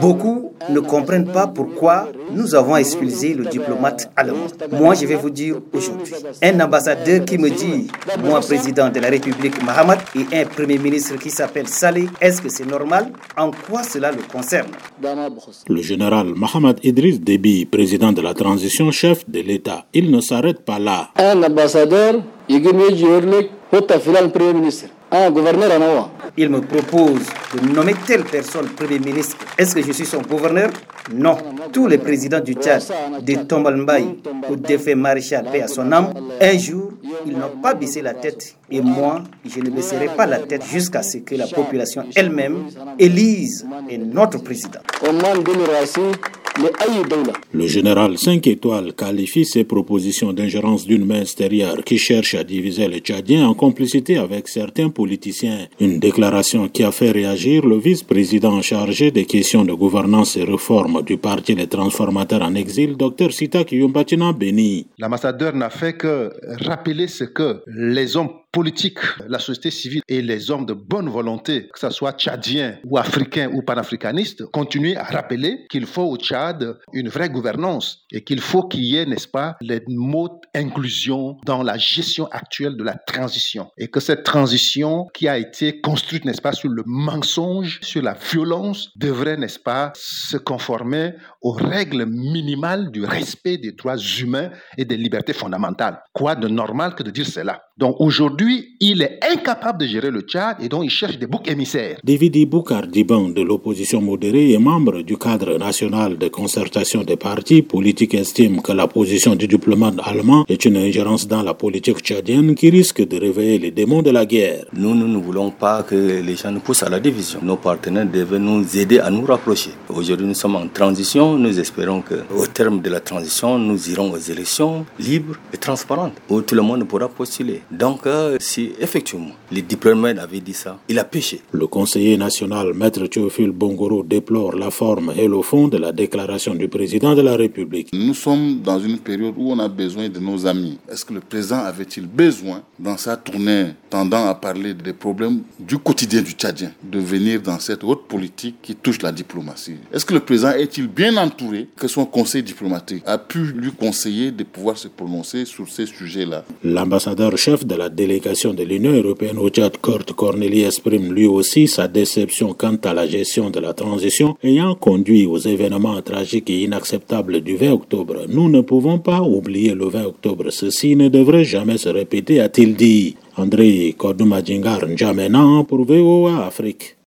Beaucoup ne comprennent pas pourquoi nous avons expulsé le diplomate allemand. Moi, je vais vous dire aujourd'hui, un ambassadeur qui me dit, moi, président de la République Mahamat, et un premier ministre qui s'appelle Saleh, est-ce que c'est normal? En quoi cela le concerne? Le général Mohamed Idriss Déby, président de la transition, chef de l'État, il ne s'arrête pas là. Un ambassadeur, il premier ministre. Un gouverneur Il me propose de nommer telle personne Premier ministre. Est-ce que je suis son gouverneur? Non. Tous les présidents du Tchad, de Tombalmbaï au défait maréchal paix à son âme, un jour, ils n'ont pas baissé la tête. Et moi, je ne baisserai pas la tête jusqu'à ce que la population elle-même élise notre président. Le général 5 étoiles qualifie ces propositions d'ingérence d'une main extérieure qui cherche à diviser les Tchadiens en complicité avec certains politiciens. Une déclaration qui a fait réagir le vice-président chargé des questions de gouvernance et réforme du Parti des transformateurs en exil, Dr Sitak Yumbatina Beni. L'ambassadeur n'a fait que rappeler ce que les hommes politiques, la société civile et les hommes de bonne volonté, que ce soit tchadiens ou africains ou panafricanistes, continuent à rappeler qu'il faut au Tchad une vraie gouvernance et qu'il faut qu'il y ait, n'est-ce pas, les mots inclusion dans la gestion actuelle de la transition et que cette transition qui a été construite, n'est-ce pas, sur le mensonge, sur la violence, devrait, n'est-ce pas, se conformer aux règles minimales du respect des droits humains et des libertés fondamentales. Quoi de normal que de dire cela? Donc aujourd'hui, il est incapable de gérer le Tchad et donc il cherche des boucs émissaires. David Boukar Diban de l'opposition modérée et membre du cadre national de concertation des partis politiques estime que la position du diplomate allemand est une ingérence dans la politique tchadienne qui risque de réveiller les démons de la guerre. Nous, nous ne voulons pas que les gens nous poussent à la division. Nos partenaires devraient nous aider à nous rapprocher. Aujourd'hui, nous sommes en transition. Nous espérons qu'au terme de la transition, nous irons aux élections libres et transparentes où tout le monde pourra postuler. Donc, euh, si effectivement les diplomates avaient dit ça, il a péché. Le conseiller national, Maître Théophile Bongoro, déplore la forme et le fond de la déclaration du président de la République. Nous sommes dans une période où on a besoin de nos amis. Est-ce que le président avait-il besoin, dans sa tournée tendant à parler des problèmes du quotidien du Tchadien, de venir dans cette haute politique qui touche la diplomatie? Est-ce que le président est-il bien entouré que son conseil diplomatique a pu lui conseiller de pouvoir se prononcer sur ces sujets-là? L'ambassadeur chef de la délégation de l'Union européenne au Tchad, Kurt Corneli exprime lui aussi sa déception quant à la gestion de la transition ayant conduit aux événements tragiques et inacceptables du 20 octobre. Nous ne pouvons pas oublier le 20 octobre. Ceci ne devrait jamais se répéter, a-t-il dit. André Kodoumadjingar N'Djamena pour VOA Afrique.